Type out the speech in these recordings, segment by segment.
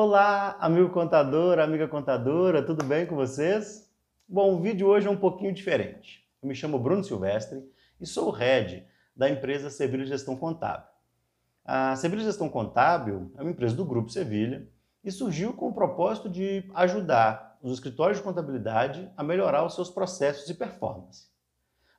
Olá, amigo contador, amiga contadora, tudo bem com vocês? Bom, o vídeo hoje é um pouquinho diferente. Eu me chamo Bruno Silvestre e sou o head da empresa Sevilha Gestão Contábil. A Sevilha Gestão Contábil é uma empresa do Grupo Sevilha e surgiu com o propósito de ajudar os escritórios de contabilidade a melhorar os seus processos e performance.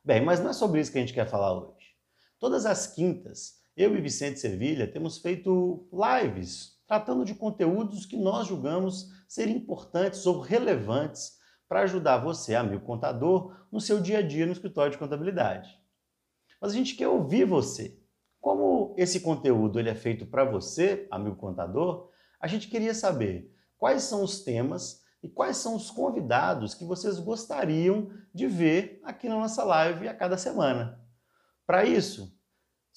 Bem, mas não é sobre isso que a gente quer falar hoje. Todas as quintas, eu e Vicente Sevilha temos feito lives tratando de conteúdos que nós julgamos serem importantes ou relevantes para ajudar você, amigo contador, no seu dia a dia no escritório de contabilidade. Mas a gente quer ouvir você. Como esse conteúdo ele é feito para você, amigo contador, a gente queria saber quais são os temas e quais são os convidados que vocês gostariam de ver aqui na nossa live a cada semana. Para isso,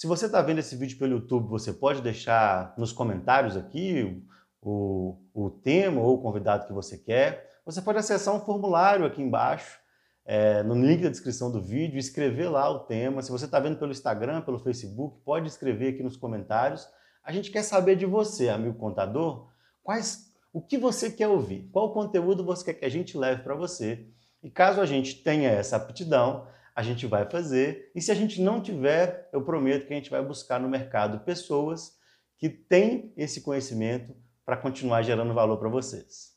se você está vendo esse vídeo pelo YouTube, você pode deixar nos comentários aqui o, o tema ou o convidado que você quer. Você pode acessar um formulário aqui embaixo, é, no link da descrição do vídeo, escrever lá o tema. Se você está vendo pelo Instagram, pelo Facebook, pode escrever aqui nos comentários. A gente quer saber de você, amigo contador, quais, o que você quer ouvir, qual conteúdo você quer que a gente leve para você. E caso a gente tenha essa aptidão, a gente vai fazer. E se a gente não tiver, eu prometo que a gente vai buscar no mercado pessoas que têm esse conhecimento para continuar gerando valor para vocês.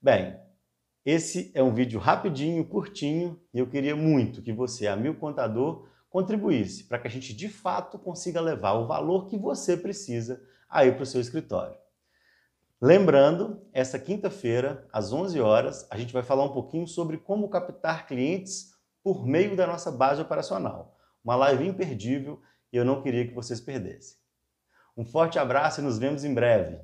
Bem, esse é um vídeo rapidinho, curtinho, e eu queria muito que você, amigo contador, contribuísse para que a gente de fato consiga levar o valor que você precisa aí para o seu escritório. Lembrando, essa quinta-feira, às 11 horas, a gente vai falar um pouquinho sobre como captar clientes por meio da nossa base operacional. Uma live imperdível e eu não queria que vocês perdessem. Um forte abraço e nos vemos em breve.